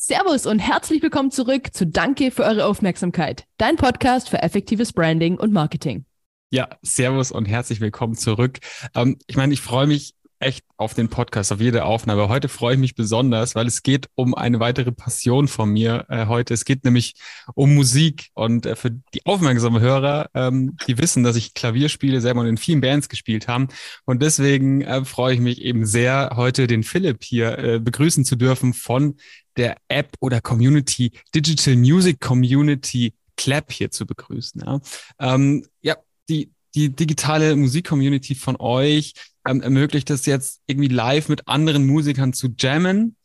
Servus und herzlich willkommen zurück zu Danke für eure Aufmerksamkeit, dein Podcast für effektives Branding und Marketing. Ja, Servus und herzlich willkommen zurück. Ähm, ich meine, ich freue mich echt auf den Podcast, auf jede Aufnahme. Heute freue ich mich besonders, weil es geht um eine weitere Passion von mir äh, heute. Es geht nämlich um Musik und äh, für die aufmerksamen Hörer, ähm, die wissen, dass ich Klavier spiele, selber und in vielen Bands gespielt haben und deswegen äh, freue ich mich eben sehr, heute den Philipp hier äh, begrüßen zu dürfen von der App oder Community Digital Music Community Clap hier zu begrüßen. Ja, ähm, ja die die digitale Musik-Community von euch ähm, ermöglicht es jetzt irgendwie live mit anderen Musikern zu jammen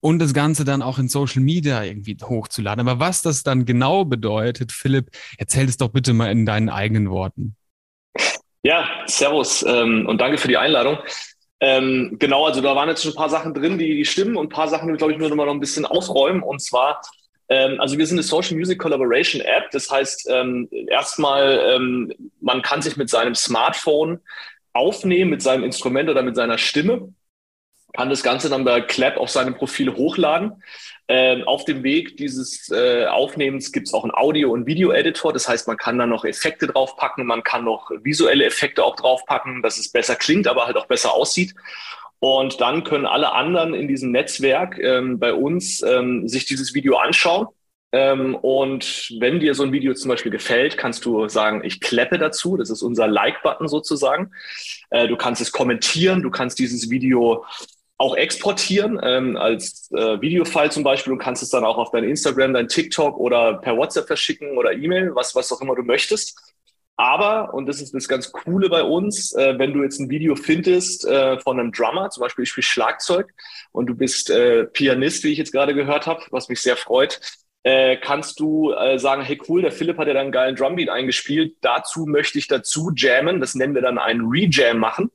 und das Ganze dann auch in Social Media irgendwie hochzuladen. Aber was das dann genau bedeutet, Philipp, erzähl es doch bitte mal in deinen eigenen Worten. Ja, Servus ähm, und danke für die Einladung. Ähm, genau, also da waren jetzt schon ein paar Sachen drin, die, die stimmen und ein paar Sachen, glaube ich, nur noch mal noch ein bisschen aufräumen. Und zwar ähm, also wir sind eine Social Music Collaboration App. Das heißt, ähm, erstmal, ähm, man kann sich mit seinem Smartphone aufnehmen, mit seinem Instrument oder mit seiner Stimme, kann das Ganze dann bei Clap auf seinem Profil hochladen. Ähm, auf dem Weg dieses äh, Aufnehmens gibt es auch einen Audio- und Video-Editor. Das heißt, man kann da noch Effekte draufpacken, man kann noch visuelle Effekte auch draufpacken, dass es besser klingt, aber halt auch besser aussieht. Und dann können alle anderen in diesem Netzwerk ähm, bei uns ähm, sich dieses Video anschauen. Ähm, und wenn dir so ein Video zum Beispiel gefällt, kannst du sagen, ich kleppe dazu. Das ist unser Like-Button sozusagen. Äh, du kannst es kommentieren. Du kannst dieses Video auch exportieren ähm, als äh, Videofile zum Beispiel und kannst es dann auch auf dein Instagram, dein TikTok oder per WhatsApp verschicken oder E-Mail, was, was auch immer du möchtest. Aber, und das ist das ganz Coole bei uns, äh, wenn du jetzt ein Video findest äh, von einem Drummer, zum Beispiel ich spiele Schlagzeug und du bist äh, Pianist, wie ich jetzt gerade gehört habe, was mich sehr freut, äh, kannst du äh, sagen, hey cool, der Philipp hat ja dann einen geilen Drumbeat eingespielt, dazu möchte ich dazu jammen, das nennen wir dann einen Rejam machen.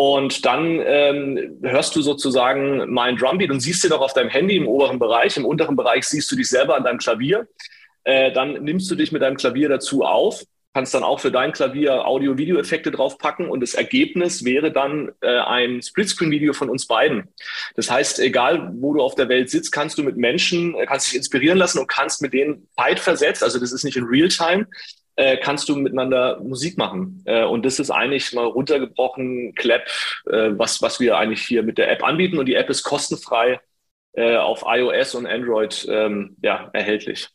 Und dann ähm, hörst du sozusagen mein Drumbeat und siehst dir doch auf deinem Handy im oberen Bereich, im unteren Bereich siehst du dich selber an deinem Klavier. Äh, dann nimmst du dich mit deinem Klavier dazu auf kannst dann auch für dein Klavier Audio-Video-Effekte draufpacken und das Ergebnis wäre dann äh, ein Splitscreen-Video von uns beiden. Das heißt, egal wo du auf der Welt sitzt, kannst du mit Menschen, äh, kannst dich inspirieren lassen und kannst mit denen zeitversetzt, also das ist nicht in Realtime, äh, kannst du miteinander Musik machen. Äh, und das ist eigentlich mal runtergebrochen, Clap, äh, was, was wir eigentlich hier mit der App anbieten. Und die App ist kostenfrei äh, auf iOS und Android ähm, ja, erhältlich.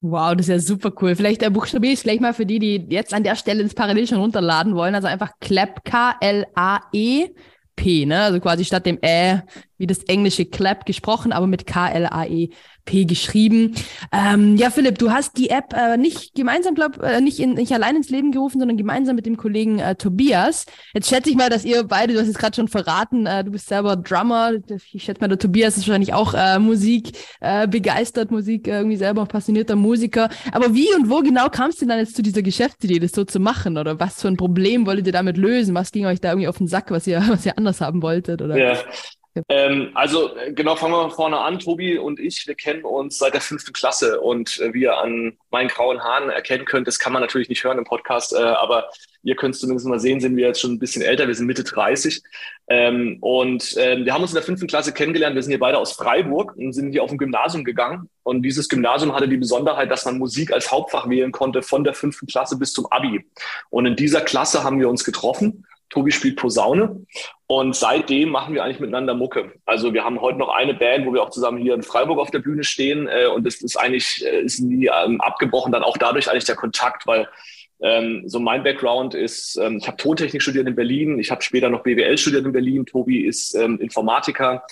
Wow, das ist ja super cool. Vielleicht äh, buchstabiere ich es gleich mal für die, die jetzt an der Stelle ins Parallel schon runterladen wollen. Also einfach Clap, K-L-A-E-P, ne? Also quasi statt dem Ä, wie das englische Clap gesprochen, aber mit K-L-A-E P geschrieben. Ähm, ja, Philipp, du hast die App äh, nicht gemeinsam, glaub, äh, nicht, in, nicht allein ins Leben gerufen, sondern gemeinsam mit dem Kollegen äh, Tobias. Jetzt schätze ich mal, dass ihr beide, du hast es gerade schon verraten, äh, du bist selber Drummer. Ich schätze mal, der Tobias ist wahrscheinlich auch äh, Musik äh, begeistert, Musik äh, irgendwie selber auch passionierter Musiker. Aber wie und wo genau kam es denn dann jetzt zu dieser Geschäftsidee, das so zu machen? Oder was für ein Problem wolltet ihr damit lösen? Was ging euch da irgendwie auf den Sack, was ihr, was ihr anders haben wolltet? Oder? Ja, ähm, also genau, fangen wir vorne an. Tobi und ich, wir kennen uns seit der fünften Klasse und äh, wie ihr an meinen grauen Haaren erkennen könnt, das kann man natürlich nicht hören im Podcast, äh, aber ihr könnt es zumindest mal sehen, sind wir jetzt schon ein bisschen älter, wir sind Mitte 30 ähm, und äh, wir haben uns in der fünften Klasse kennengelernt, wir sind hier beide aus Freiburg und sind hier auf ein Gymnasium gegangen. Und dieses Gymnasium hatte die Besonderheit, dass man Musik als Hauptfach wählen konnte von der fünften Klasse bis zum Abi. Und in dieser Klasse haben wir uns getroffen. Tobi spielt Posaune und seitdem machen wir eigentlich miteinander Mucke. Also wir haben heute noch eine Band, wo wir auch zusammen hier in Freiburg auf der Bühne stehen äh, und das ist eigentlich äh, ist nie ähm, abgebrochen, dann auch dadurch eigentlich der Kontakt, weil ähm, so mein Background ist, ähm, ich habe Tontechnik studiert in Berlin, ich habe später noch BWL studiert in Berlin, Tobi ist ähm, Informatiker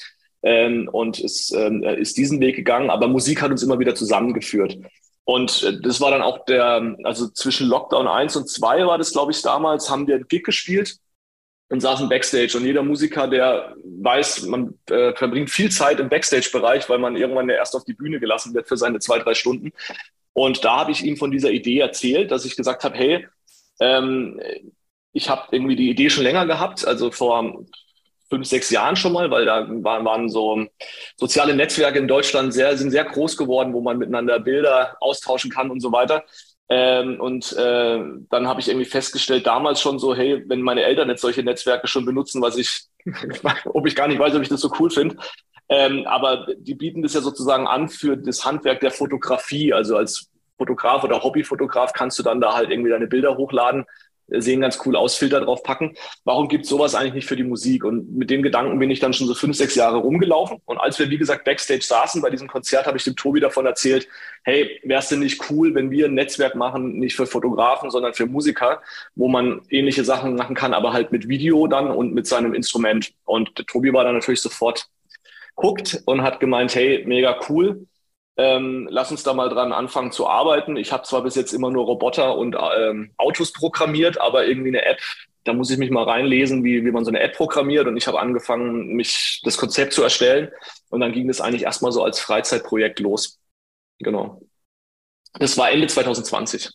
ähm, und ist, ähm, ist diesen Weg gegangen, aber Musik hat uns immer wieder zusammengeführt. Und äh, das war dann auch der, also zwischen Lockdown 1 und 2 war das, glaube ich, damals, haben wir einen Gig gespielt und saßen Backstage. Und jeder Musiker, der weiß, man äh, verbringt viel Zeit im Backstage-Bereich, weil man irgendwann ja erst auf die Bühne gelassen wird für seine zwei, drei Stunden. Und da habe ich ihm von dieser Idee erzählt, dass ich gesagt habe, hey, ähm, ich habe irgendwie die Idee schon länger gehabt, also vor fünf, sechs Jahren schon mal, weil da waren, waren so soziale Netzwerke in Deutschland sehr, sind sehr groß geworden, wo man miteinander Bilder austauschen kann und so weiter. Ähm, und äh, dann habe ich irgendwie festgestellt, damals schon so, hey, wenn meine Eltern jetzt solche Netzwerke schon benutzen, was ich, ob ich gar nicht weiß, ob ich das so cool finde, Ähm, aber die bieten das ja sozusagen an für das Handwerk der Fotografie. Also als Fotograf oder Hobbyfotograf kannst du dann da halt irgendwie deine Bilder hochladen sehen ganz cool aus, Filter drauf packen. Warum gibt sowas eigentlich nicht für die Musik? Und mit dem Gedanken bin ich dann schon so fünf, sechs Jahre rumgelaufen. Und als wir, wie gesagt, Backstage saßen bei diesem Konzert, habe ich dem Tobi davon erzählt, hey, wäre es denn nicht cool, wenn wir ein Netzwerk machen, nicht für Fotografen, sondern für Musiker, wo man ähnliche Sachen machen kann, aber halt mit Video dann und mit seinem Instrument. Und Tobi war dann natürlich sofort guckt und hat gemeint, hey, mega cool ähm, lass uns da mal dran anfangen zu arbeiten. Ich habe zwar bis jetzt immer nur Roboter und ähm, Autos programmiert, aber irgendwie eine App, da muss ich mich mal reinlesen, wie, wie man so eine App programmiert. Und ich habe angefangen, mich das Konzept zu erstellen. Und dann ging das eigentlich erstmal so als Freizeitprojekt los. Genau. Das war Ende 2020.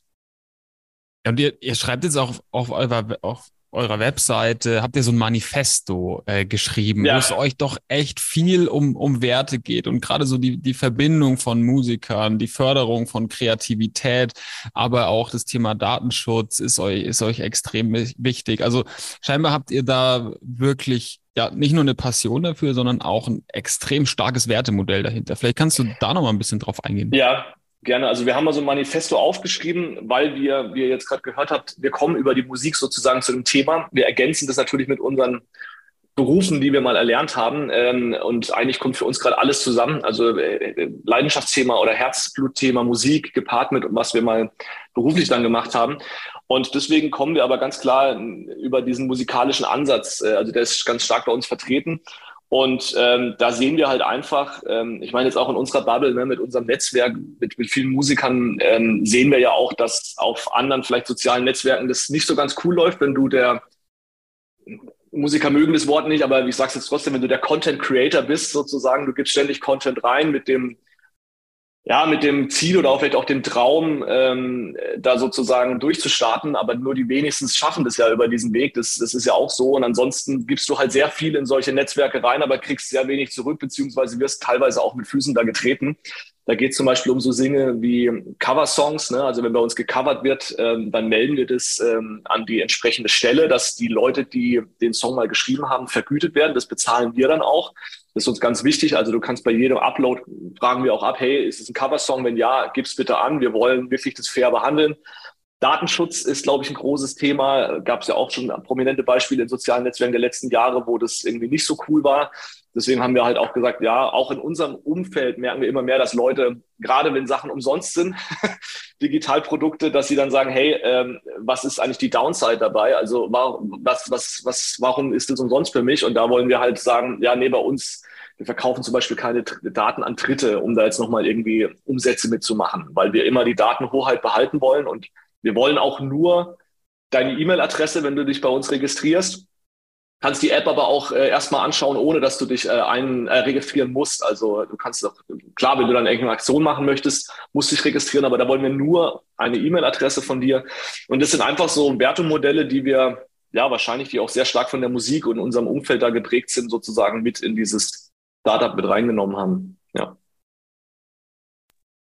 Ja, und ihr, ihr schreibt jetzt auch auf eurer, auf eurer Webseite habt ihr so ein Manifesto äh, geschrieben, ja. wo es euch doch echt viel um, um Werte geht und gerade so die, die Verbindung von Musikern, die Förderung von Kreativität, aber auch das Thema Datenschutz ist euch, ist euch extrem wichtig. Also scheinbar habt ihr da wirklich ja nicht nur eine Passion dafür, sondern auch ein extrem starkes Wertemodell dahinter. Vielleicht kannst du da noch mal ein bisschen drauf eingehen. Ja, Gerne. Also wir haben mal so ein Manifesto aufgeschrieben, weil wir, wie ihr jetzt gerade gehört habt, wir kommen über die Musik sozusagen zu dem Thema. Wir ergänzen das natürlich mit unseren Berufen, die wir mal erlernt haben. Ähm, und eigentlich kommt für uns gerade alles zusammen. Also äh, Leidenschaftsthema oder Herzblutthema Musik gepaart mit, was wir mal beruflich dann gemacht haben. Und deswegen kommen wir aber ganz klar über diesen musikalischen Ansatz. Äh, also der ist ganz stark bei uns vertreten. Und ähm, da sehen wir halt einfach, ähm, ich meine jetzt auch in unserer Bubble, ne, mit unserem Netzwerk, mit, mit vielen Musikern, ähm, sehen wir ja auch, dass auf anderen vielleicht sozialen Netzwerken das nicht so ganz cool läuft, wenn du der Musiker mögen das Wort nicht, aber ich sage es jetzt trotzdem, wenn du der Content Creator bist, sozusagen, du gibst ständig Content rein mit dem ja, mit dem Ziel oder auch vielleicht auch dem Traum, ähm, da sozusagen durchzustarten, aber nur die wenigsten schaffen das ja über diesen Weg. Das, das ist ja auch so. Und ansonsten gibst du halt sehr viel in solche Netzwerke rein, aber kriegst sehr wenig zurück, beziehungsweise wirst teilweise auch mit Füßen da getreten. Da geht es zum Beispiel um so Dinge wie Cover-Songs. Ne? Also wenn bei uns gecovert wird, ähm, dann melden wir das ähm, an die entsprechende Stelle, dass die Leute, die den Song mal geschrieben haben, vergütet werden. Das bezahlen wir dann auch. Das ist uns ganz wichtig. Also du kannst bei jedem Upload fragen wir auch ab, hey, ist es ein Coversong? Wenn ja, gib's bitte an. Wir wollen wirklich das fair behandeln. Datenschutz ist, glaube ich, ein großes Thema. Gab es ja auch schon prominente Beispiele in sozialen Netzwerken der letzten Jahre, wo das irgendwie nicht so cool war. Deswegen haben wir halt auch gesagt, ja, auch in unserem Umfeld merken wir immer mehr, dass Leute, gerade wenn Sachen umsonst sind, Digitalprodukte, dass sie dann sagen, hey, ähm, was ist eigentlich die Downside dabei? Also was, was, was, warum ist das umsonst für mich? Und da wollen wir halt sagen, ja, nee, bei uns, wir verkaufen zum Beispiel keine Daten an Dritte, um da jetzt nochmal irgendwie Umsätze mitzumachen, weil wir immer die Datenhoheit behalten wollen und wir wollen auch nur deine E-Mail-Adresse, wenn du dich bei uns registrierst kannst die App aber auch äh, erstmal anschauen, ohne dass du dich äh, ein, äh, registrieren musst. Also du kannst doch, klar, wenn du dann irgendeine Aktion machen möchtest, musst du dich registrieren, aber da wollen wir nur eine E-Mail-Adresse von dir. Und das sind einfach so Wertemodelle, die wir ja wahrscheinlich, die auch sehr stark von der Musik und unserem Umfeld da geprägt sind, sozusagen mit in dieses Startup mit reingenommen haben.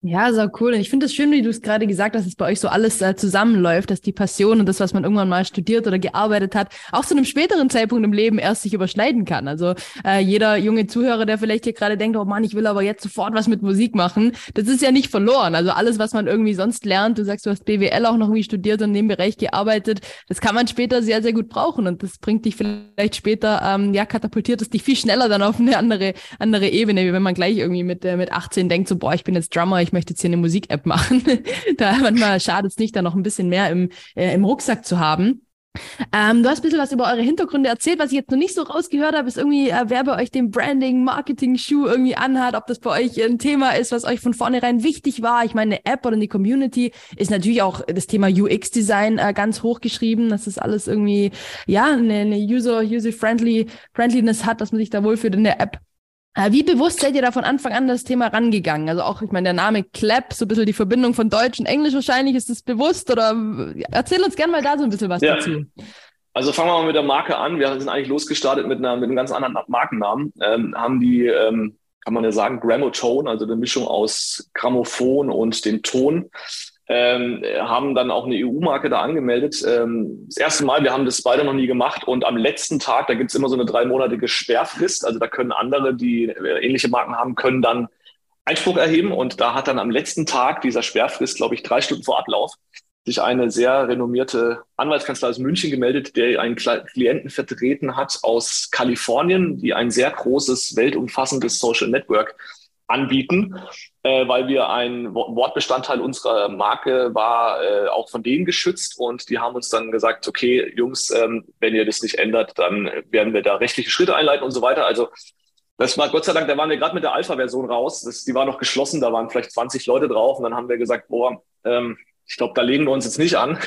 Ja. So cool. Und ich finde es schön, wie du es gerade gesagt hast, dass bei euch so alles äh, zusammenläuft, dass die Passion und das, was man irgendwann mal studiert oder gearbeitet hat, auch zu einem späteren Zeitpunkt im Leben erst sich überschneiden kann. Also äh, jeder junge Zuhörer, der vielleicht hier gerade denkt, oh Mann, ich will aber jetzt sofort was mit Musik machen, das ist ja nicht verloren. Also alles, was man irgendwie sonst lernt, du sagst, du hast BWL auch noch irgendwie studiert und in dem Bereich gearbeitet, das kann man später sehr, sehr gut brauchen und das bringt dich vielleicht später, ähm, ja, katapultiert es dich viel schneller dann auf eine andere, andere Ebene, wie wenn man gleich irgendwie mit, äh, mit 18 denkt, so, boah, ich bin jetzt Drummer, ich ich möchte jetzt hier eine Musik-App machen. da manchmal schadet es nicht, da noch ein bisschen mehr im, äh, im Rucksack zu haben. Ähm, du hast ein bisschen was über eure Hintergründe erzählt. Was ich jetzt noch nicht so rausgehört habe, ist irgendwie, äh, wer bei euch den Branding, Marketing-Schuh irgendwie anhat, ob das bei euch ein Thema ist, was euch von vornherein wichtig war. Ich meine, eine App oder eine Community ist natürlich auch das Thema UX-Design äh, ganz hoch geschrieben, dass das alles irgendwie, ja, eine, eine User, User-Friendly, Friendliness hat, dass man sich da wohlfühlt in der App. Äh, wie bewusst seid ihr da von Anfang an das Thema rangegangen? Also auch, ich meine, der Name Clap, so ein bisschen die Verbindung von Deutsch und Englisch wahrscheinlich, ist das bewusst oder erzähl uns gerne mal da so ein bisschen was ja. dazu. Also fangen wir mal mit der Marke an. Wir sind eigentlich losgestartet mit, einer, mit einem ganz anderen Markennamen. Ähm, haben die, ähm, kann man ja sagen, Grammotone, also eine Mischung aus Grammophon und dem Ton. Ähm, haben dann auch eine EU-Marke da angemeldet. Ähm, das erste Mal, wir haben das beide noch nie gemacht. Und am letzten Tag, da gibt es immer so eine dreimonatige Sperrfrist, also da können andere, die äh, ähnliche Marken haben, können dann Einspruch erheben. Und da hat dann am letzten Tag dieser Sperrfrist, glaube ich, drei Stunden vor Ablauf, sich eine sehr renommierte Anwaltskanzlei aus München gemeldet, der einen Klienten vertreten hat aus Kalifornien, die ein sehr großes, weltumfassendes Social Network anbieten, äh, weil wir ein Wortbestandteil unserer Marke war äh, auch von denen geschützt und die haben uns dann gesagt, okay, Jungs, ähm, wenn ihr das nicht ändert, dann werden wir da rechtliche Schritte einleiten und so weiter. Also das war Gott sei Dank, da waren wir gerade mit der Alpha-Version raus. Das, die war noch geschlossen, da waren vielleicht 20 Leute drauf und dann haben wir gesagt, boah, ähm, ich glaube, da legen wir uns jetzt nicht an.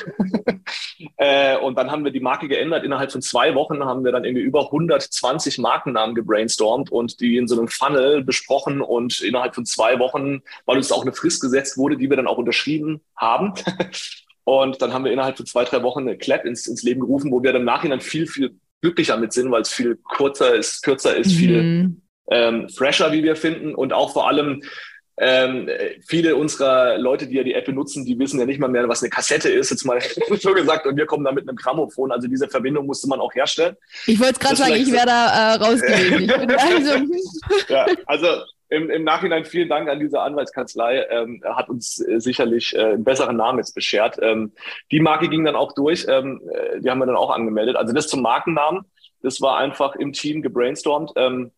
äh, und dann haben wir die Marke geändert. Innerhalb von zwei Wochen haben wir dann irgendwie über 120 Markennamen gebrainstormt und die in so einem Funnel besprochen. Und innerhalb von zwei Wochen, weil uns auch eine Frist gesetzt wurde, die wir dann auch unterschrieben haben. und dann haben wir innerhalb von zwei, drei Wochen eine Clap ins, ins Leben gerufen, wo wir dann im Nachhinein viel, viel glücklicher mit sind, weil es viel kurzer ist, kürzer ist, mhm. viel ähm, fresher, wie wir finden. Und auch vor allem ähm, viele unserer Leute, die ja die App benutzen, die wissen ja nicht mal mehr, was eine Kassette ist, jetzt mal so gesagt, und wir kommen da mit einem Grammophon. Also diese Verbindung musste man auch herstellen. Ich wollte gerade sagen, ich wäre da äh, rausgewesen. also, ja, also im, im Nachhinein vielen Dank an diese Anwaltskanzlei. Ähm, hat uns äh, sicherlich äh, einen besseren Namen jetzt beschert. Ähm, die Marke ging dann auch durch. Ähm, äh, die haben wir dann auch angemeldet. Also das zum Markennamen. Das war einfach im Team gebrainstormt. Ähm,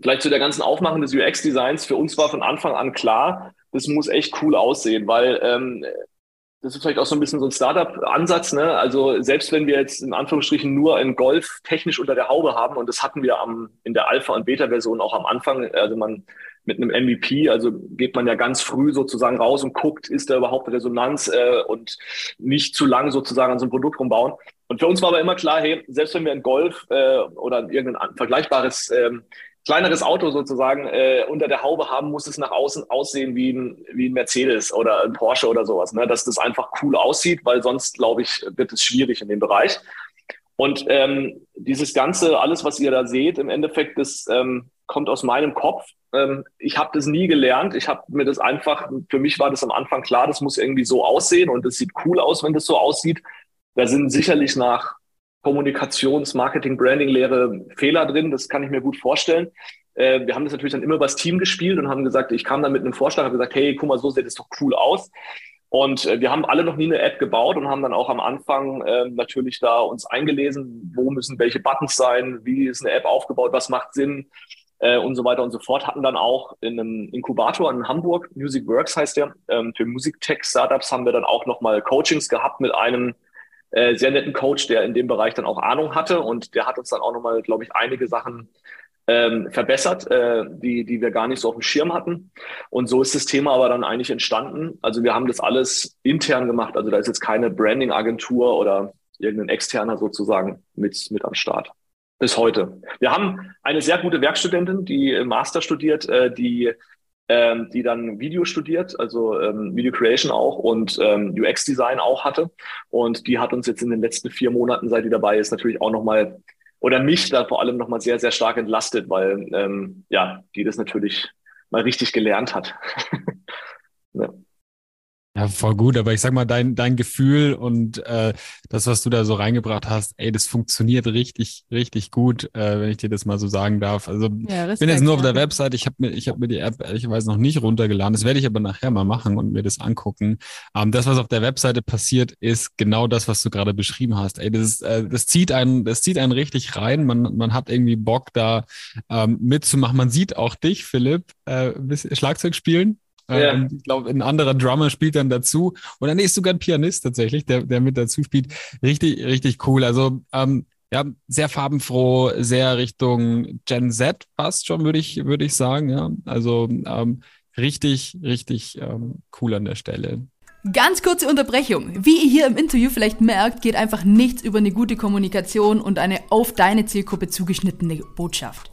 Vielleicht zu der ganzen Aufmachung des UX-Designs. Für uns war von Anfang an klar, das muss echt cool aussehen, weil ähm, das ist vielleicht auch so ein bisschen so ein Startup-Ansatz. Ne? Also selbst wenn wir jetzt in Anführungsstrichen nur ein Golf technisch unter der Haube haben, und das hatten wir am, in der Alpha- und Beta-Version auch am Anfang, also man mit einem MVP, also geht man ja ganz früh sozusagen raus und guckt, ist da überhaupt Resonanz äh, und nicht zu lang sozusagen an so einem Produkt rumbauen. Und für uns war aber immer klar, hey, selbst wenn wir ein Golf äh, oder irgendein vergleichbares ähm, kleineres Auto sozusagen äh, unter der Haube haben, muss es nach außen aussehen wie ein, wie ein Mercedes oder ein Porsche oder sowas. Ne? Dass das einfach cool aussieht, weil sonst, glaube ich, wird es schwierig in dem Bereich. Und ähm, dieses Ganze, alles, was ihr da seht, im Endeffekt, das ähm, kommt aus meinem Kopf. Ähm, ich habe das nie gelernt. Ich habe mir das einfach, für mich war das am Anfang klar, das muss irgendwie so aussehen und es sieht cool aus, wenn das so aussieht. Da sind sicherlich nach Kommunikations-, Marketing-, Branding-Lehre Fehler drin. Das kann ich mir gut vorstellen. Äh, wir haben das natürlich dann immer über das Team gespielt und haben gesagt, ich kam dann mit einem Vorschlag, habe gesagt, hey, guck mal, so sieht es doch cool aus. Und äh, wir haben alle noch nie eine App gebaut und haben dann auch am Anfang äh, natürlich da uns eingelesen, wo müssen welche Buttons sein, wie ist eine App aufgebaut, was macht Sinn äh, und so weiter und so fort. Hatten dann auch in einem Inkubator in Hamburg, Music Works heißt der, ähm, für Musiktech-Startups haben wir dann auch nochmal Coachings gehabt mit einem äh, sehr netten Coach, der in dem Bereich dann auch Ahnung hatte und der hat uns dann auch nochmal, glaube ich, einige Sachen ähm, verbessert, äh, die, die wir gar nicht so auf dem Schirm hatten. Und so ist das Thema aber dann eigentlich entstanden. Also wir haben das alles intern gemacht. Also da ist jetzt keine Branding-Agentur oder irgendein externer sozusagen mit, mit am Start. Bis heute. Wir haben eine sehr gute Werkstudentin, die Master studiert, äh, die ähm, die dann Video studiert, also ähm, Video Creation auch und ähm, UX Design auch hatte. Und die hat uns jetzt in den letzten vier Monaten, seit die dabei ist, natürlich auch nochmal oder mich da vor allem nochmal sehr, sehr stark entlastet, weil ähm, ja, die das natürlich mal richtig gelernt hat. ja. Ja, voll gut, aber ich sag mal, dein, dein Gefühl und äh, das, was du da so reingebracht hast, ey, das funktioniert richtig, richtig gut, äh, wenn ich dir das mal so sagen darf. Also ja, ich bin jetzt nur auf der Website, ich habe mir, ich habe mir die App ehrlicherweise noch nicht runtergeladen. Das werde ich aber nachher mal machen und mir das angucken. Ähm, das, was auf der Webseite passiert, ist genau das, was du gerade beschrieben hast. Ey, das ist, äh, das zieht einen, das zieht einen richtig rein. Man, man hat irgendwie Bock, da ähm, mitzumachen. Man sieht auch dich, Philipp, äh, Schlagzeug spielen. Ja. Ähm, ich glaube, ein anderer Drummer spielt dann dazu. Und dann ist sogar ein Pianist tatsächlich, der, der mit dazu spielt. Richtig, richtig cool. Also ähm, ja, sehr farbenfroh, sehr Richtung Gen Z fast schon, würde ich, würde ich sagen. Ja, also ähm, richtig, richtig ähm, cool an der Stelle. Ganz kurze Unterbrechung. Wie ihr hier im Interview vielleicht merkt, geht einfach nichts über eine gute Kommunikation und eine auf deine Zielgruppe zugeschnittene Botschaft.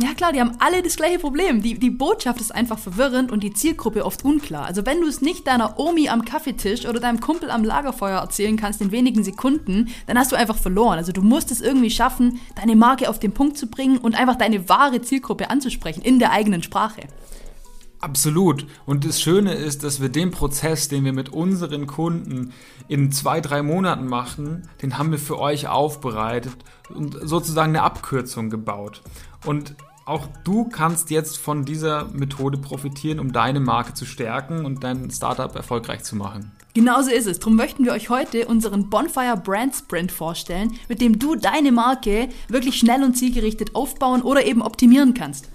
Ja klar, die haben alle das gleiche Problem. Die, die Botschaft ist einfach verwirrend und die Zielgruppe oft unklar. Also wenn du es nicht deiner Omi am Kaffeetisch oder deinem Kumpel am Lagerfeuer erzählen kannst in wenigen Sekunden, dann hast du einfach verloren. Also du musst es irgendwie schaffen, deine Marke auf den Punkt zu bringen und einfach deine wahre Zielgruppe anzusprechen in der eigenen Sprache. Absolut. Und das Schöne ist, dass wir den Prozess, den wir mit unseren Kunden in zwei, drei Monaten machen, den haben wir für euch aufbereitet und sozusagen eine Abkürzung gebaut. Und auch du kannst jetzt von dieser Methode profitieren, um deine Marke zu stärken und dein Startup erfolgreich zu machen. Genauso ist es. Darum möchten wir euch heute unseren Bonfire Brand Sprint vorstellen, mit dem du deine Marke wirklich schnell und zielgerichtet aufbauen oder eben optimieren kannst.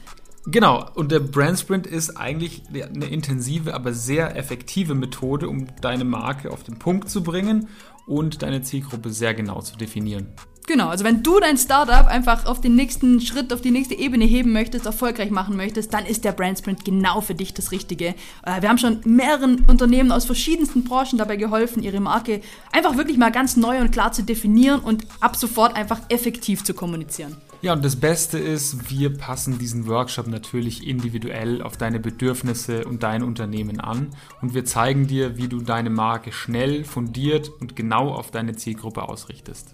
Genau, und der Brand Sprint ist eigentlich eine intensive, aber sehr effektive Methode, um deine Marke auf den Punkt zu bringen und deine Zielgruppe sehr genau zu definieren. Genau, also wenn du dein Startup einfach auf den nächsten Schritt, auf die nächste Ebene heben möchtest, erfolgreich machen möchtest, dann ist der Brand Sprint genau für dich das Richtige. Äh, wir haben schon mehreren Unternehmen aus verschiedensten Branchen dabei geholfen, ihre Marke einfach wirklich mal ganz neu und klar zu definieren und ab sofort einfach effektiv zu kommunizieren. Ja, und das Beste ist, wir passen diesen Workshop natürlich individuell auf deine Bedürfnisse und dein Unternehmen an und wir zeigen dir, wie du deine Marke schnell, fundiert und genau auf deine Zielgruppe ausrichtest.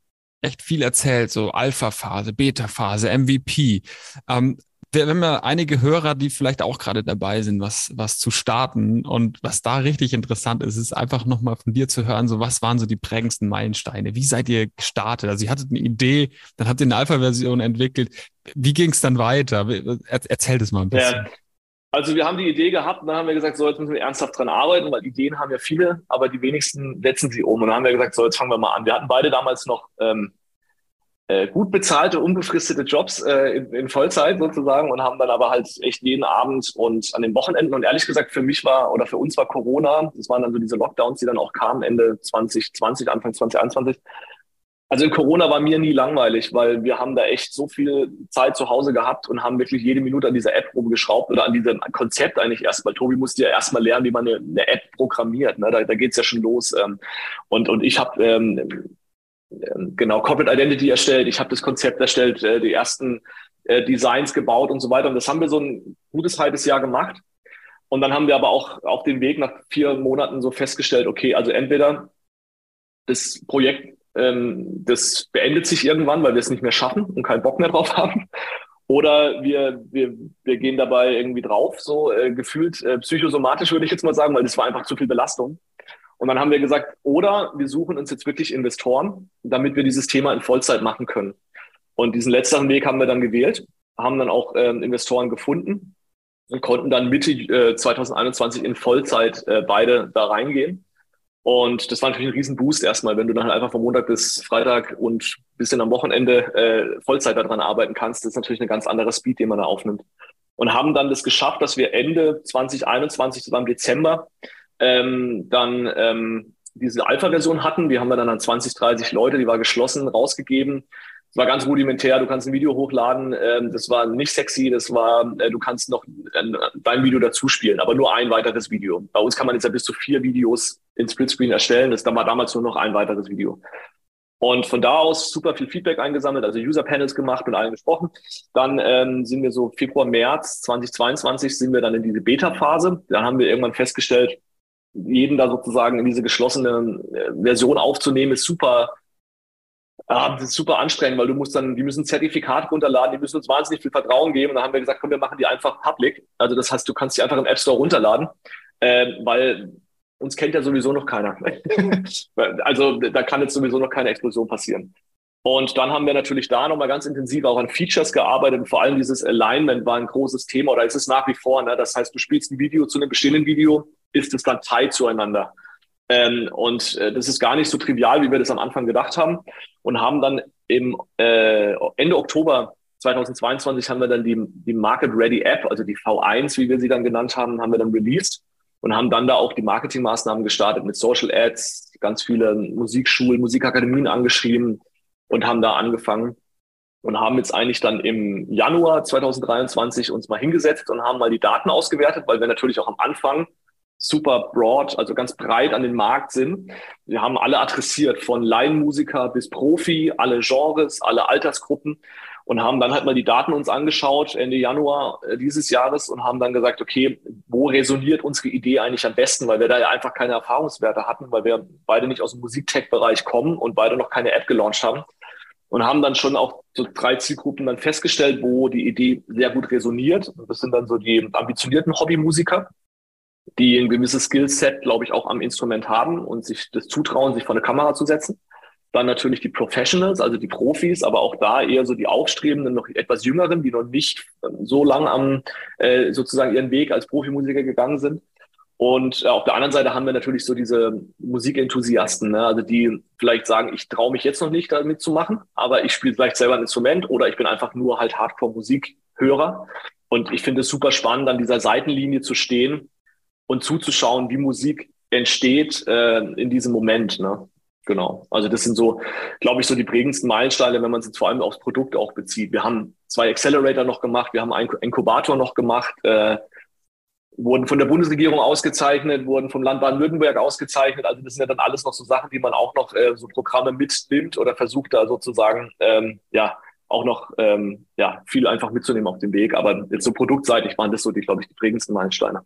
echt viel erzählt, so Alpha-Phase, Beta-Phase, MVP. Ähm, wir haben ja einige Hörer, die vielleicht auch gerade dabei sind, was, was zu starten. Und was da richtig interessant ist, ist einfach nochmal von dir zu hören, so was waren so die prägendsten Meilensteine? Wie seid ihr gestartet? Also ihr hattet eine Idee, dann habt ihr eine Alpha-Version entwickelt. Wie ging es dann weiter? Erzähl das mal ein bisschen. Ja. Also wir haben die Idee gehabt und dann haben wir gesagt, so jetzt müssen wir ernsthaft dran arbeiten, weil Ideen haben ja viele, aber die wenigsten setzen sie um. Und dann haben wir gesagt, so jetzt fangen wir mal an. Wir hatten beide damals noch ähm, äh, gut bezahlte, unbefristete Jobs äh, in, in, Vollzeit sozusagen und haben dann aber halt echt jeden Abend und an den Wochenenden und ehrlich gesagt für mich war oder für uns war Corona, das waren dann so diese Lockdowns, die dann auch kamen Ende 2020, Anfang 2021, also in Corona war mir nie langweilig, weil wir haben da echt so viel Zeit zu Hause gehabt und haben wirklich jede Minute an dieser App rumgeschraubt oder an diesem Konzept eigentlich erstmal. Tobi musste ja erstmal lernen, wie man eine, eine App programmiert. Ne? Da, da geht's ja schon los. Ähm, und, und ich habe ähm, ähm, genau Corporate Identity erstellt, ich habe das Konzept erstellt, äh, die ersten äh, Designs gebaut und so weiter. Und das haben wir so ein gutes halbes Jahr gemacht. Und dann haben wir aber auch auf dem Weg nach vier Monaten so festgestellt, okay, also entweder das Projekt ähm, das beendet sich irgendwann, weil wir es nicht mehr schaffen und keinen Bock mehr drauf haben. Oder wir, wir, wir gehen dabei irgendwie drauf, so äh, gefühlt äh, psychosomatisch würde ich jetzt mal sagen, weil das war einfach zu viel Belastung. Und dann haben wir gesagt, oder wir suchen uns jetzt wirklich Investoren, damit wir dieses Thema in Vollzeit machen können. Und diesen letzteren Weg haben wir dann gewählt, haben dann auch ähm, Investoren gefunden und konnten dann Mitte äh, 2021 in Vollzeit äh, beide da reingehen. Und das war natürlich ein Riesenboost erstmal, wenn du dann halt einfach von Montag bis Freitag und bisschen am Wochenende äh, Vollzeit daran arbeiten kannst. Das ist natürlich eine ganz andere Speed, den man da aufnimmt. Und haben dann das geschafft, dass wir Ende 2021, das war im Dezember, ähm, dann ähm, diese Alpha-Version hatten. Die haben wir dann an 20, 30 Leute, die war geschlossen, rausgegeben. Es war ganz rudimentär, du kannst ein Video hochladen, ähm, das war nicht sexy, das war, äh, du kannst noch äh, dein Video dazu spielen, aber nur ein weiteres Video. Bei uns kann man jetzt ja bis zu vier Videos in Splitscreen erstellen, das war damals nur noch ein weiteres Video. Und von da aus super viel Feedback eingesammelt, also User-Panels gemacht und allen gesprochen. Dann ähm, sind wir so Februar, März 2022 sind wir dann in diese Beta-Phase. Dann haben wir irgendwann festgestellt, jeden da sozusagen in diese geschlossene äh, Version aufzunehmen, ist super Ah, das ist super anstrengend, weil du musst dann, die müssen ein Zertifikat runterladen, die müssen uns wahnsinnig viel Vertrauen geben. Und dann haben wir gesagt, komm, wir machen die einfach public. Also das heißt, du kannst die einfach im App Store runterladen, äh, weil uns kennt ja sowieso noch keiner. also da kann jetzt sowieso noch keine Explosion passieren. Und dann haben wir natürlich da nochmal ganz intensiv auch an Features gearbeitet. Und vor allem dieses Alignment war ein großes Thema oder ist es nach wie vor. Ne? Das heißt, du spielst ein Video zu einem bestehenden Video, ist es dann tight zueinander. Ähm, und äh, das ist gar nicht so trivial, wie wir das am Anfang gedacht haben. Und haben dann im äh, Ende Oktober 2022 haben wir dann die, die Market Ready App, also die V1, wie wir sie dann genannt haben, haben wir dann released und haben dann da auch die Marketingmaßnahmen gestartet mit Social Ads, ganz viele Musikschulen, Musikakademien angeschrieben und haben da angefangen und haben jetzt eigentlich dann im Januar 2023 uns mal hingesetzt und haben mal die Daten ausgewertet, weil wir natürlich auch am Anfang super broad, also ganz breit an den Markt sind. Wir haben alle adressiert, von Laienmusiker bis Profi, alle Genres, alle Altersgruppen und haben dann halt mal die Daten uns angeschaut Ende Januar äh, dieses Jahres und haben dann gesagt, okay, wo resoniert unsere Idee eigentlich am besten, weil wir da ja einfach keine Erfahrungswerte hatten, weil wir beide nicht aus dem Musiktech-Bereich kommen und beide noch keine App gelauncht haben und haben dann schon auch so drei Zielgruppen dann festgestellt, wo die Idee sehr gut resoniert. Das sind dann so die ambitionierten Hobbymusiker, die ein gewisses Skillset, glaube ich, auch am Instrument haben und sich das zutrauen, sich vor eine Kamera zu setzen. Dann natürlich die Professionals, also die Profis, aber auch da eher so die Aufstrebenden, noch etwas Jüngeren, die noch nicht so lang am äh, sozusagen ihren Weg als Profimusiker gegangen sind. Und äh, auf der anderen Seite haben wir natürlich so diese Musikenthusiasten, ne? also die vielleicht sagen, ich traue mich jetzt noch nicht damit zu machen, aber ich spiele vielleicht selber ein Instrument oder ich bin einfach nur halt Hardcore-Musikhörer. Und ich finde es super spannend, an dieser Seitenlinie zu stehen und zuzuschauen, wie Musik entsteht äh, in diesem Moment. Ne? Genau. Also das sind so, glaube ich, so die prägendsten Meilensteine, wenn man es vor allem aufs Produkt auch bezieht. Wir haben zwei Accelerator noch gemacht, wir haben einen Inkubator noch gemacht, äh, wurden von der Bundesregierung ausgezeichnet, wurden vom Land Baden-Württemberg ausgezeichnet. Also das sind ja dann alles noch so Sachen, die man auch noch äh, so Programme mitnimmt oder versucht da sozusagen ähm, ja auch noch ähm, ja viel einfach mitzunehmen auf dem Weg. Aber jetzt so produktseitig waren das so die, glaube ich, die prägendsten Meilensteine.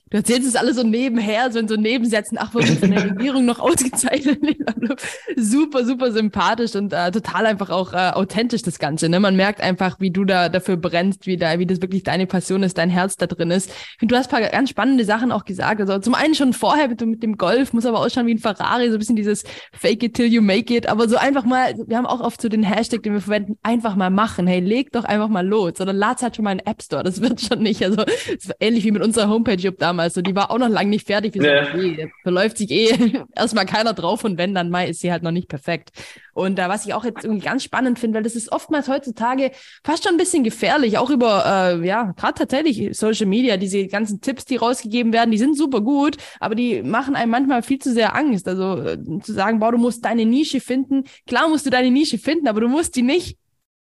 Du erzählst es alles so nebenher, so in so Nebensätzen. Ach, wurde von der Regierung noch ausgezeichnet. super, super sympathisch und äh, total einfach auch äh, authentisch das Ganze. Ne? Man merkt einfach, wie du da dafür brennst, wie da, wie das wirklich deine Passion ist, dein Herz da drin ist. Finde, du hast ein paar ganz spannende Sachen auch gesagt. Also zum einen schon vorher mit, mit dem Golf, muss aber ausschauen wie ein Ferrari, so ein bisschen dieses Fake it till you make it. Aber so einfach mal, wir haben auch oft so den Hashtag, den wir verwenden, einfach mal machen. Hey, leg doch einfach mal los. Oder lad's halt schon mal einen App Store. Das wird schon nicht. Also ähnlich wie mit unserer Homepage damals. So, die war auch noch lange nicht fertig. Wir nee. so, okay, verläuft sich eh erstmal keiner drauf und wenn, dann mal ist sie halt noch nicht perfekt. Und da, äh, was ich auch jetzt irgendwie ganz spannend finde, weil das ist oftmals heutzutage fast schon ein bisschen gefährlich, auch über, äh, ja, gerade tatsächlich Social Media, diese ganzen Tipps, die rausgegeben werden, die sind super gut, aber die machen einem manchmal viel zu sehr Angst. Also äh, zu sagen, boah, du musst deine Nische finden. Klar musst du deine Nische finden, aber du musst die nicht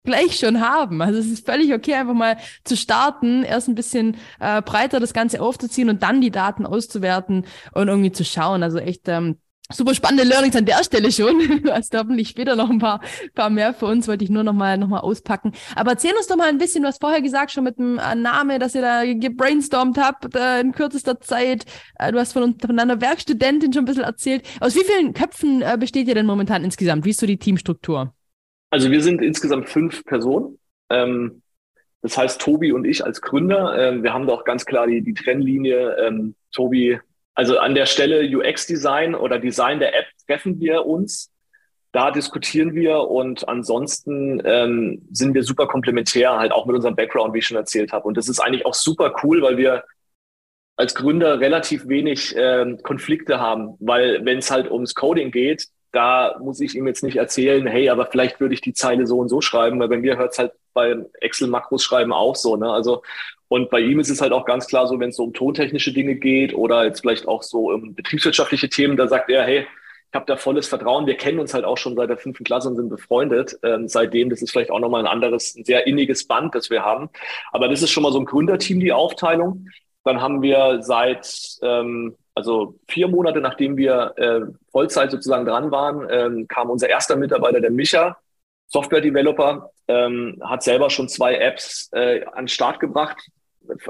gleich schon haben. Also es ist völlig okay, einfach mal zu starten, erst ein bisschen äh, breiter das Ganze aufzuziehen und dann die Daten auszuwerten und irgendwie zu schauen. Also echt ähm, super spannende Learnings an der Stelle schon. Du hast hoffentlich später noch ein paar, paar mehr für uns, wollte ich nur noch mal, noch mal auspacken. Aber erzähl uns doch mal ein bisschen, du hast vorher gesagt, schon mit dem äh, Name, dass ihr da gebrainstormt habt äh, in kürzester Zeit. Äh, du hast von, von einer Werkstudentin schon ein bisschen erzählt. Aus wie vielen Köpfen äh, besteht ihr denn momentan insgesamt? Wie ist so die Teamstruktur? Also wir sind insgesamt fünf Personen. Ähm, das heißt, Tobi und ich als Gründer, ähm, wir haben doch ganz klar die, die Trennlinie. Ähm, Tobi, also an der Stelle UX-Design oder Design der App treffen wir uns. Da diskutieren wir und ansonsten ähm, sind wir super komplementär, halt auch mit unserem Background, wie ich schon erzählt habe. Und das ist eigentlich auch super cool, weil wir als Gründer relativ wenig ähm, Konflikte haben, weil wenn es halt ums Coding geht, da muss ich ihm jetzt nicht erzählen, hey, aber vielleicht würde ich die Zeile so und so schreiben, weil bei mir hört es halt beim Excel-Makros schreiben auch so, ne? Also, und bei ihm ist es halt auch ganz klar so, wenn es so um tontechnische Dinge geht oder jetzt vielleicht auch so um betriebswirtschaftliche Themen, da sagt er, hey, ich habe da volles Vertrauen. Wir kennen uns halt auch schon seit der fünften Klasse und sind befreundet. Ähm, seitdem, das ist vielleicht auch nochmal ein anderes, ein sehr inniges Band, das wir haben. Aber das ist schon mal so ein Gründerteam, die Aufteilung. Dann haben wir seit ähm, also vier Monate nachdem wir äh, Vollzeit sozusagen dran waren, ähm, kam unser erster Mitarbeiter, der Micha, Software-Developer, ähm, hat selber schon zwei Apps äh, an den Start gebracht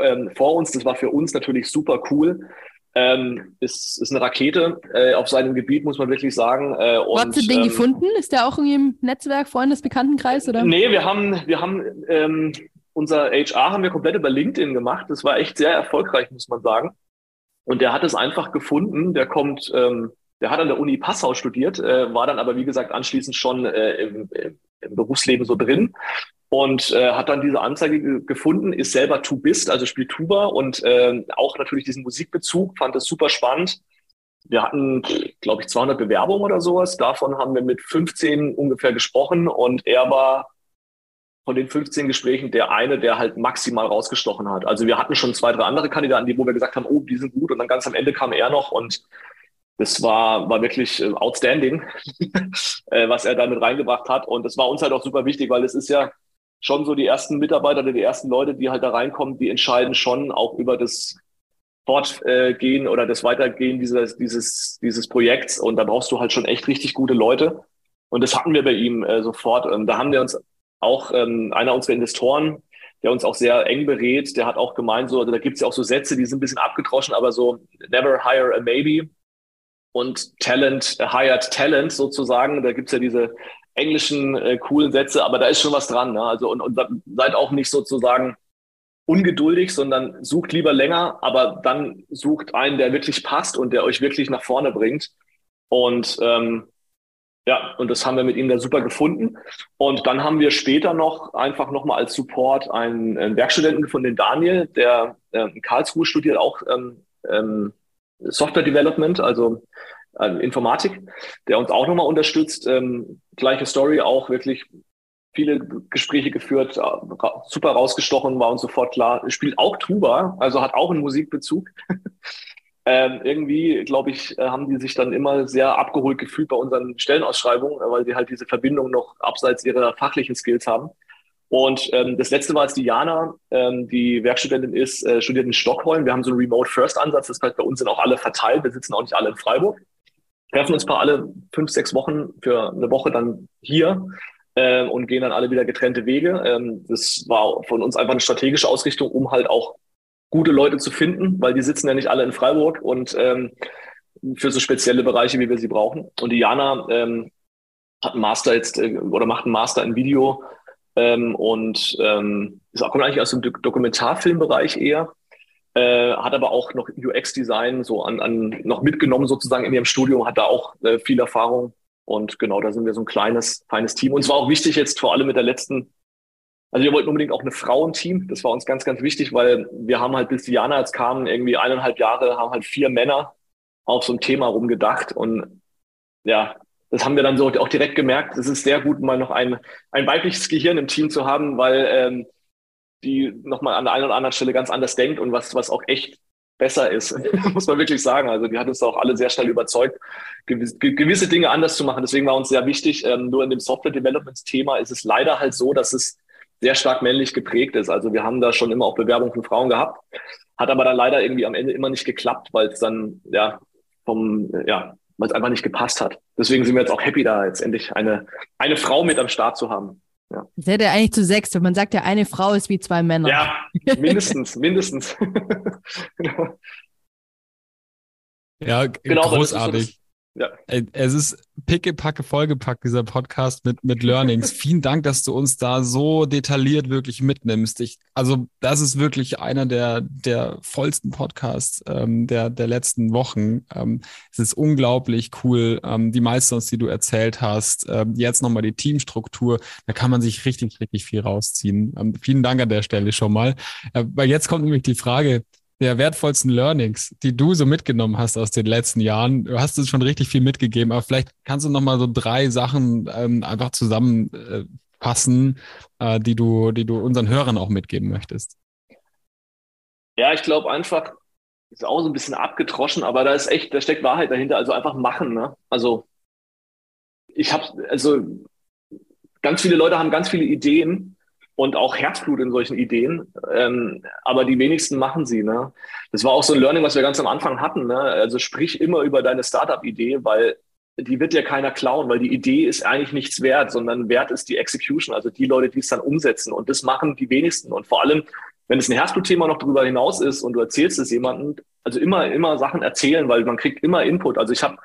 ähm, vor uns. Das war für uns natürlich super cool. Ähm, ist, ist eine Rakete äh, auf seinem Gebiet, muss man wirklich sagen. Äh, Wo habt ihr den ähm, gefunden? Ist der auch irgendwie im Netzwerk, Freundes, Bekanntenkreis? Oder? Nee, wir haben, wir haben ähm, unser HR haben wir komplett über LinkedIn gemacht. Das war echt sehr erfolgreich, muss man sagen. Und der hat es einfach gefunden. Der kommt, ähm, der hat an der Uni Passau studiert, äh, war dann aber wie gesagt anschließend schon äh, im, im Berufsleben so drin und äh, hat dann diese Anzeige gefunden, ist selber Tubist, also spielt Tuba und äh, auch natürlich diesen Musikbezug, fand es super spannend. Wir hatten, glaube ich, 200 Bewerbungen oder sowas. Davon haben wir mit 15 ungefähr gesprochen und er war von den 15 Gesprächen der eine, der halt maximal rausgestochen hat. Also wir hatten schon zwei, drei andere Kandidaten, die, wo wir gesagt haben, oh, die sind gut. Und dann ganz am Ende kam er noch und das war, war wirklich äh, outstanding, äh, was er damit reingebracht hat. Und das war uns halt auch super wichtig, weil es ist ja schon so die ersten Mitarbeiter oder die ersten Leute, die halt da reinkommen, die entscheiden schon auch über das Fortgehen oder das Weitergehen dieses, dieses, dieses Projekts. Und da brauchst du halt schon echt richtig gute Leute. Und das hatten wir bei ihm äh, sofort. Und da haben wir uns auch ähm, einer unserer Investoren, der uns auch sehr eng berät, der hat auch gemeint, so, da gibt es ja auch so Sätze, die sind ein bisschen abgedroschen, aber so never hire a maybe und Talent, hired Talent sozusagen. Da gibt es ja diese englischen äh, coolen Sätze, aber da ist schon was dran. Ne? Also und, und seid auch nicht sozusagen ungeduldig, sondern sucht lieber länger, aber dann sucht einen, der wirklich passt und der euch wirklich nach vorne bringt. Und ähm, ja, und das haben wir mit ihm da super gefunden. Und dann haben wir später noch einfach nochmal als Support einen, einen, Werkstudenten gefunden, den Daniel, der äh, in Karlsruhe studiert, auch ähm, ähm, Software Development, also äh, Informatik, der uns auch nochmal unterstützt. Ähm, gleiche Story, auch wirklich viele Gespräche geführt, äh, super rausgestochen, war uns sofort klar. Spielt auch Tuba, also hat auch einen Musikbezug. Ähm, irgendwie, glaube ich, äh, haben die sich dann immer sehr abgeholt gefühlt bei unseren Stellenausschreibungen, äh, weil sie halt diese Verbindung noch abseits ihrer fachlichen Skills haben. Und ähm, das letzte war jetzt Diana, ähm, die Werkstudentin ist, äh, studiert in Stockholm. Wir haben so einen Remote-First-Ansatz, das heißt, bei uns sind auch alle verteilt, wir sitzen auch nicht alle in Freiburg. Treffen uns paar alle fünf, sechs Wochen für eine Woche dann hier äh, und gehen dann alle wieder getrennte Wege. Ähm, das war von uns einfach eine strategische Ausrichtung, um halt auch gute Leute zu finden, weil die sitzen ja nicht alle in Freiburg und ähm, für so spezielle Bereiche, wie wir sie brauchen. Und Diana ähm, hat einen Master jetzt äh, oder macht einen Master in Video ähm, und ähm, ist auch, kommt eigentlich aus dem Dokumentarfilmbereich eher. Äh, hat aber auch noch UX-Design so an, an noch mitgenommen sozusagen in ihrem Studium, hat da auch äh, viel Erfahrung und genau, da sind wir so ein kleines, feines Team. Und es war auch wichtig jetzt vor allem mit der letzten also wir wollten unbedingt auch eine Frauenteam. Das war uns ganz, ganz wichtig, weil wir haben halt, bis Diana jetzt kam, irgendwie eineinhalb Jahre, haben halt vier Männer auf so ein Thema rumgedacht. Und ja, das haben wir dann so auch direkt gemerkt. Es ist sehr gut, mal noch ein, ein weibliches Gehirn im Team zu haben, weil ähm, die nochmal an der einen oder anderen Stelle ganz anders denkt und was, was auch echt besser ist, muss man wirklich sagen. Also die hat uns auch alle sehr schnell überzeugt, gewisse, gewisse Dinge anders zu machen. Deswegen war uns sehr wichtig, ähm, nur in dem Software-Development-Thema ist es leider halt so, dass es sehr stark männlich geprägt ist. Also wir haben da schon immer auch Bewerbungen von Frauen gehabt, hat aber dann leider irgendwie am Ende immer nicht geklappt, weil es dann ja vom ja weil es einfach nicht gepasst hat. Deswegen sind wir jetzt auch happy, da jetzt endlich eine eine Frau mit am Start zu haben. Ja. Das hätte eigentlich zu sechs, wenn man sagt ja, eine Frau ist wie zwei Männer. Ja, mindestens, mindestens. Ja, genau, großartig. Ja. Es ist pickepacke vollgepackt, dieser Podcast mit, mit Learnings. Vielen Dank, dass du uns da so detailliert wirklich mitnimmst. Ich, also, das ist wirklich einer der, der vollsten Podcasts ähm, der, der letzten Wochen. Ähm, es ist unglaublich cool. Ähm, die Milestones, die du erzählt hast, ähm, jetzt nochmal die Teamstruktur, da kann man sich richtig, richtig viel rausziehen. Ähm, vielen Dank an der Stelle schon mal. Äh, weil jetzt kommt nämlich die Frage, der wertvollsten Learnings, die du so mitgenommen hast aus den letzten Jahren? Du hast es schon richtig viel mitgegeben, aber vielleicht kannst du noch mal so drei Sachen ähm, einfach zusammenfassen, äh, die du, die du unseren Hörern auch mitgeben möchtest. Ja, ich glaube einfach, ist auch so ein bisschen abgetroschen, aber da ist echt, da steckt Wahrheit dahinter. Also einfach machen. Ne? Also ich habe, also ganz viele Leute haben ganz viele Ideen und auch Herzblut in solchen Ideen. Ähm, aber die wenigsten machen sie. Ne? Das war auch so ein Learning, was wir ganz am Anfang hatten. Ne? Also sprich immer über deine Startup-Idee, weil die wird ja keiner klauen, weil die Idee ist eigentlich nichts wert, sondern wert ist die Execution, also die Leute, die es dann umsetzen. Und das machen die wenigsten. Und vor allem, wenn es ein Herzblutthema noch darüber hinaus ist und du erzählst es jemandem, also immer, immer Sachen erzählen, weil man kriegt immer Input. Also ich habe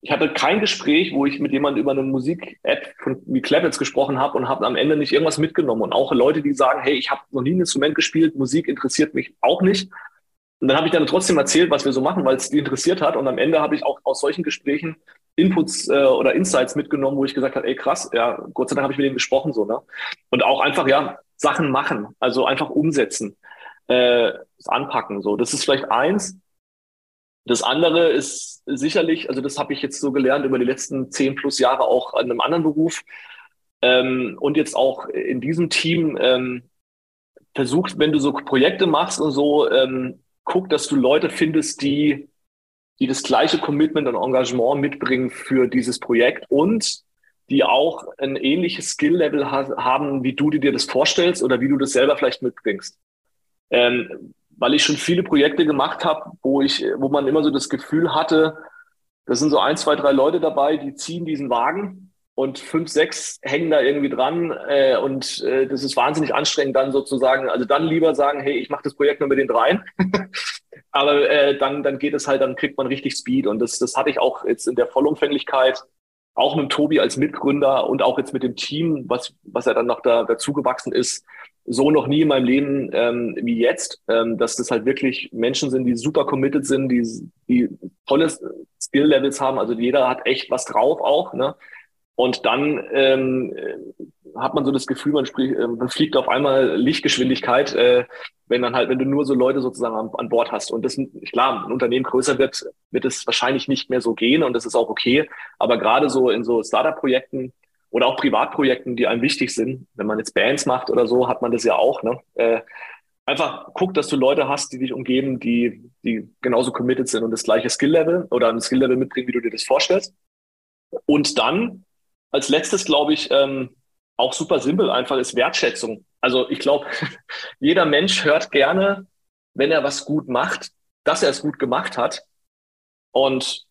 ich hatte kein Gespräch, wo ich mit jemandem über eine Musik-App von wie Klebitz gesprochen habe und habe am Ende nicht irgendwas mitgenommen. Und auch Leute, die sagen, hey, ich habe noch nie ein Instrument gespielt, Musik interessiert mich auch nicht. Und dann habe ich dann trotzdem erzählt, was wir so machen, weil es die interessiert hat. Und am Ende habe ich auch aus solchen Gesprächen Inputs äh, oder Insights mitgenommen, wo ich gesagt habe, ey krass, ja, Gott sei Dank habe ich mit denen gesprochen so, ne? Und auch einfach ja Sachen machen, also einfach umsetzen, äh, anpacken so. Das ist vielleicht eins. Das andere ist sicherlich, also das habe ich jetzt so gelernt über die letzten zehn plus Jahre auch an einem anderen Beruf. Ähm, und jetzt auch in diesem Team ähm, versucht, wenn du so Projekte machst und so, ähm, guck, dass du Leute findest, die, die das gleiche Commitment und Engagement mitbringen für dieses Projekt und die auch ein ähnliches Skill-Level ha haben, wie du dir das vorstellst oder wie du das selber vielleicht mitbringst. Ähm, weil ich schon viele Projekte gemacht habe, wo ich, wo man immer so das Gefühl hatte, da sind so ein, zwei, drei Leute dabei, die ziehen diesen Wagen und fünf, sechs hängen da irgendwie dran äh, und äh, das ist wahnsinnig anstrengend dann sozusagen. Also dann lieber sagen, hey, ich mache das Projekt nur mit den dreien. Aber äh, dann, dann geht es halt, dann kriegt man richtig Speed und das, das hatte ich auch jetzt in der Vollumfänglichkeit auch mit Tobi als Mitgründer und auch jetzt mit dem Team, was, was er dann noch da dazugewachsen ist, so noch nie in meinem Leben ähm, wie jetzt, ähm, dass das halt wirklich Menschen sind, die super committed sind, die, die tolle Skill-Levels haben. Also jeder hat echt was drauf auch. Ne? Und dann ähm, hat man so das Gefühl, man, spricht, äh, man fliegt auf einmal Lichtgeschwindigkeit, äh, wenn dann halt, wenn du nur so Leute sozusagen an, an Bord hast. Und das, klar, ein Unternehmen größer wird, wird es wahrscheinlich nicht mehr so gehen und das ist auch okay. Aber gerade so in so Startup-Projekten oder auch Privatprojekten, die einem wichtig sind, wenn man jetzt Bands macht oder so, hat man das ja auch. Ne? Äh, einfach guck, dass du Leute hast, die dich umgeben, die, die genauso committed sind und das gleiche Skill-Level oder ein Skill-Level mitbringen, wie du dir das vorstellst. Und dann als letztes, glaube ich, ähm, auch super simpel einfach ist Wertschätzung. Also ich glaube, jeder Mensch hört gerne, wenn er was gut macht, dass er es gut gemacht hat. Und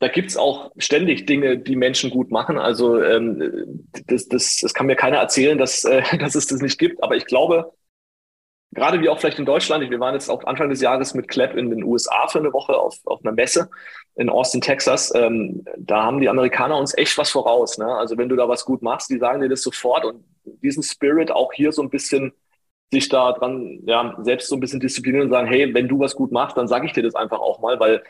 da gibt's auch ständig Dinge, die Menschen gut machen. Also ähm, das, das, das kann mir keiner erzählen, dass, äh, dass es das nicht gibt. Aber ich glaube, gerade wie auch vielleicht in Deutschland, wir waren jetzt auch Anfang des Jahres mit Clap in den USA für eine Woche auf, auf einer Messe in Austin, Texas. Ähm, da haben die Amerikaner uns echt was voraus. Ne? Also wenn du da was gut machst, die sagen dir das sofort und diesen Spirit auch hier so ein bisschen sich da dran, ja, selbst so ein bisschen disziplinieren und sagen, hey, wenn du was gut machst, dann sage ich dir das einfach auch mal, weil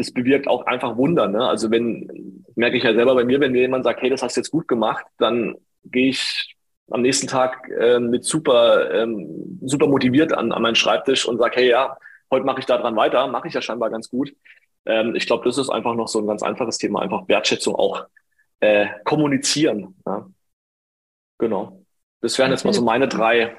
das bewirkt auch einfach Wunder. Ne? Also wenn, merke ich ja selber bei mir, wenn mir jemand sagt, hey, das hast du jetzt gut gemacht, dann gehe ich am nächsten Tag äh, mit super, ähm, super motiviert an, an meinen Schreibtisch und sage, hey, ja, heute mache ich da dran weiter, mache ich ja scheinbar ganz gut. Ähm, ich glaube, das ist einfach noch so ein ganz einfaches Thema, einfach Wertschätzung auch äh, kommunizieren. Ja? Genau. Das wären jetzt mal so meine drei.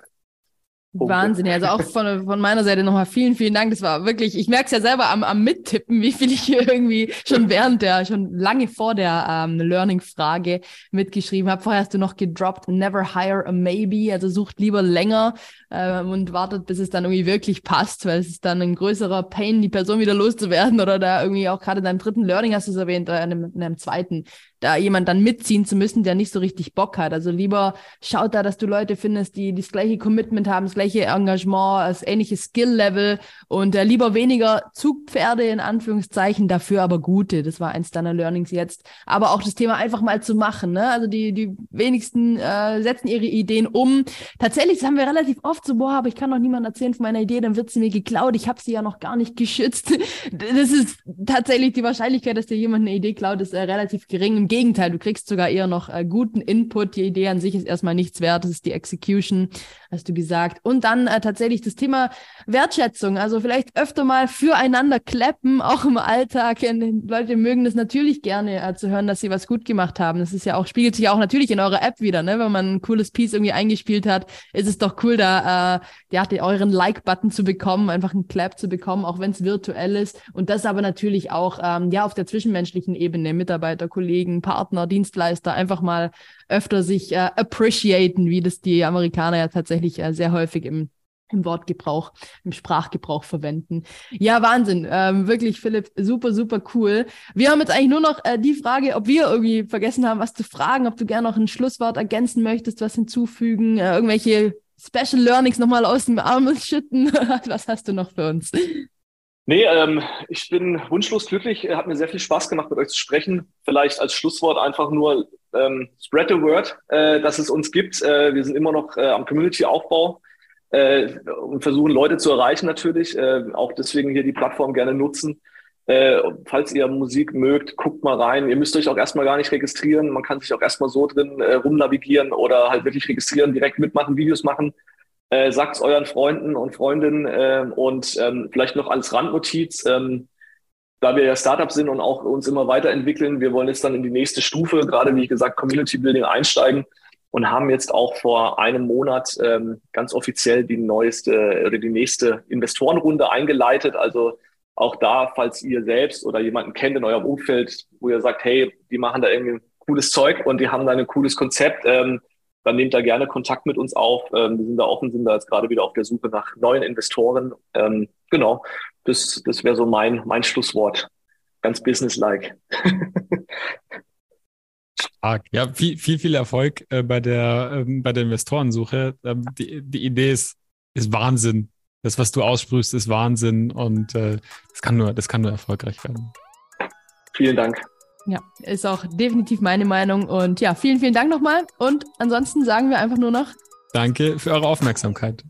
Wahnsinn. Also auch von, von meiner Seite nochmal vielen, vielen Dank. Das war wirklich, ich merke es ja selber am, am Mittippen, wie viel ich hier irgendwie schon während der, schon lange vor der ähm, Learning-Frage mitgeschrieben habe. Vorher hast du noch gedroppt, never hire a maybe, also sucht lieber länger ähm, und wartet, bis es dann irgendwie wirklich passt, weil es ist dann ein größerer Pain, die Person wieder loszuwerden oder da irgendwie auch gerade in deinem dritten Learning hast du es erwähnt, oder in einem, in einem zweiten, da jemand dann mitziehen zu müssen, der nicht so richtig Bock hat. Also lieber schaut da, dass du Leute findest, die das gleiche Commitment haben, das gleiche Engagement, das ähnliche Skill-Level und äh, lieber weniger Zugpferde in Anführungszeichen, dafür aber gute. Das war eins deiner Learnings jetzt. Aber auch das Thema einfach mal zu machen. Ne? Also die, die wenigsten äh, setzen ihre Ideen um. Tatsächlich, das haben wir relativ oft so, boah, aber ich kann doch niemandem erzählen von meiner Idee, dann wird sie mir geklaut. Ich habe sie ja noch gar nicht geschützt. Das ist tatsächlich die Wahrscheinlichkeit, dass dir jemand eine Idee klaut, ist äh, relativ gering. Im Gegenteil, du kriegst sogar eher noch äh, guten Input. Die Idee an sich ist erstmal nichts wert. Das ist die Execution, hast du gesagt. Und dann äh, tatsächlich das Thema Wertschätzung. Also vielleicht öfter mal füreinander klappen, auch im Alltag. Die Leute mögen das natürlich gerne äh, zu hören, dass sie was gut gemacht haben. Das ist ja auch, spiegelt sich auch natürlich in eurer App wieder, ne? Wenn man ein cooles Piece irgendwie eingespielt hat, ist es doch cool, da äh, ja, euren Like-Button zu bekommen, einfach einen Clap zu bekommen, auch wenn es virtuell ist. Und das aber natürlich auch ähm, ja auf der zwischenmenschlichen Ebene, Mitarbeiter, Kollegen, Partner, Dienstleister einfach mal öfter sich äh, appreciaten, wie das die Amerikaner ja tatsächlich äh, sehr häufig im im Wortgebrauch, im Sprachgebrauch verwenden. Ja, Wahnsinn. Ähm, wirklich, Philipp, super, super cool. Wir haben jetzt eigentlich nur noch äh, die Frage, ob wir irgendwie vergessen haben, was zu fragen, ob du gerne noch ein Schlusswort ergänzen möchtest, was hinzufügen, äh, irgendwelche Special Learnings nochmal aus dem Arm schütten. was hast du noch für uns? Nee, ähm, ich bin wunschlos glücklich. Hat mir sehr viel Spaß gemacht, mit euch zu sprechen. Vielleicht als Schlusswort einfach nur ähm, spread the word, äh, dass es uns gibt. Äh, wir sind immer noch äh, am Community-Aufbau äh, und versuchen Leute zu erreichen natürlich. Äh, auch deswegen hier die Plattform gerne nutzen. Äh, falls ihr Musik mögt, guckt mal rein. Ihr müsst euch auch erstmal gar nicht registrieren. Man kann sich auch erstmal so drin äh, rumnavigieren oder halt wirklich registrieren, direkt mitmachen, Videos machen. Äh, Sagt es euren Freunden und Freundinnen äh, und ähm, vielleicht noch als Randnotiz, ähm, da wir ja Startup sind und auch uns immer weiterentwickeln, wir wollen jetzt dann in die nächste Stufe, gerade wie gesagt, Community Building einsteigen. und haben jetzt auch vor einem Monat ähm, ganz offiziell die neueste oder die nächste Investorenrunde eingeleitet. Also auch da, falls ihr selbst oder jemanden kennt in eurem Umfeld, wo ihr sagt, hey, die machen da irgendwie cooles Zeug und die haben da ein cooles Konzept, ähm, dann nehmt da gerne Kontakt mit uns auf. Ähm, wir sind da offen, sind da jetzt gerade wieder auf der Suche nach neuen Investoren. Ähm, genau, das, das wäre so mein, mein Schlusswort. Ganz businesslike. Stark. Ja, viel, viel, viel Erfolg äh, bei der, ähm, bei der Investorensuche. Ähm, die, die Idee ist, ist Wahnsinn. Das, was du aussprühst, ist Wahnsinn und äh, das kann nur, das kann nur erfolgreich werden. Vielen Dank. Ja, ist auch definitiv meine Meinung. Und ja, vielen, vielen Dank nochmal. Und ansonsten sagen wir einfach nur noch Danke für eure Aufmerksamkeit.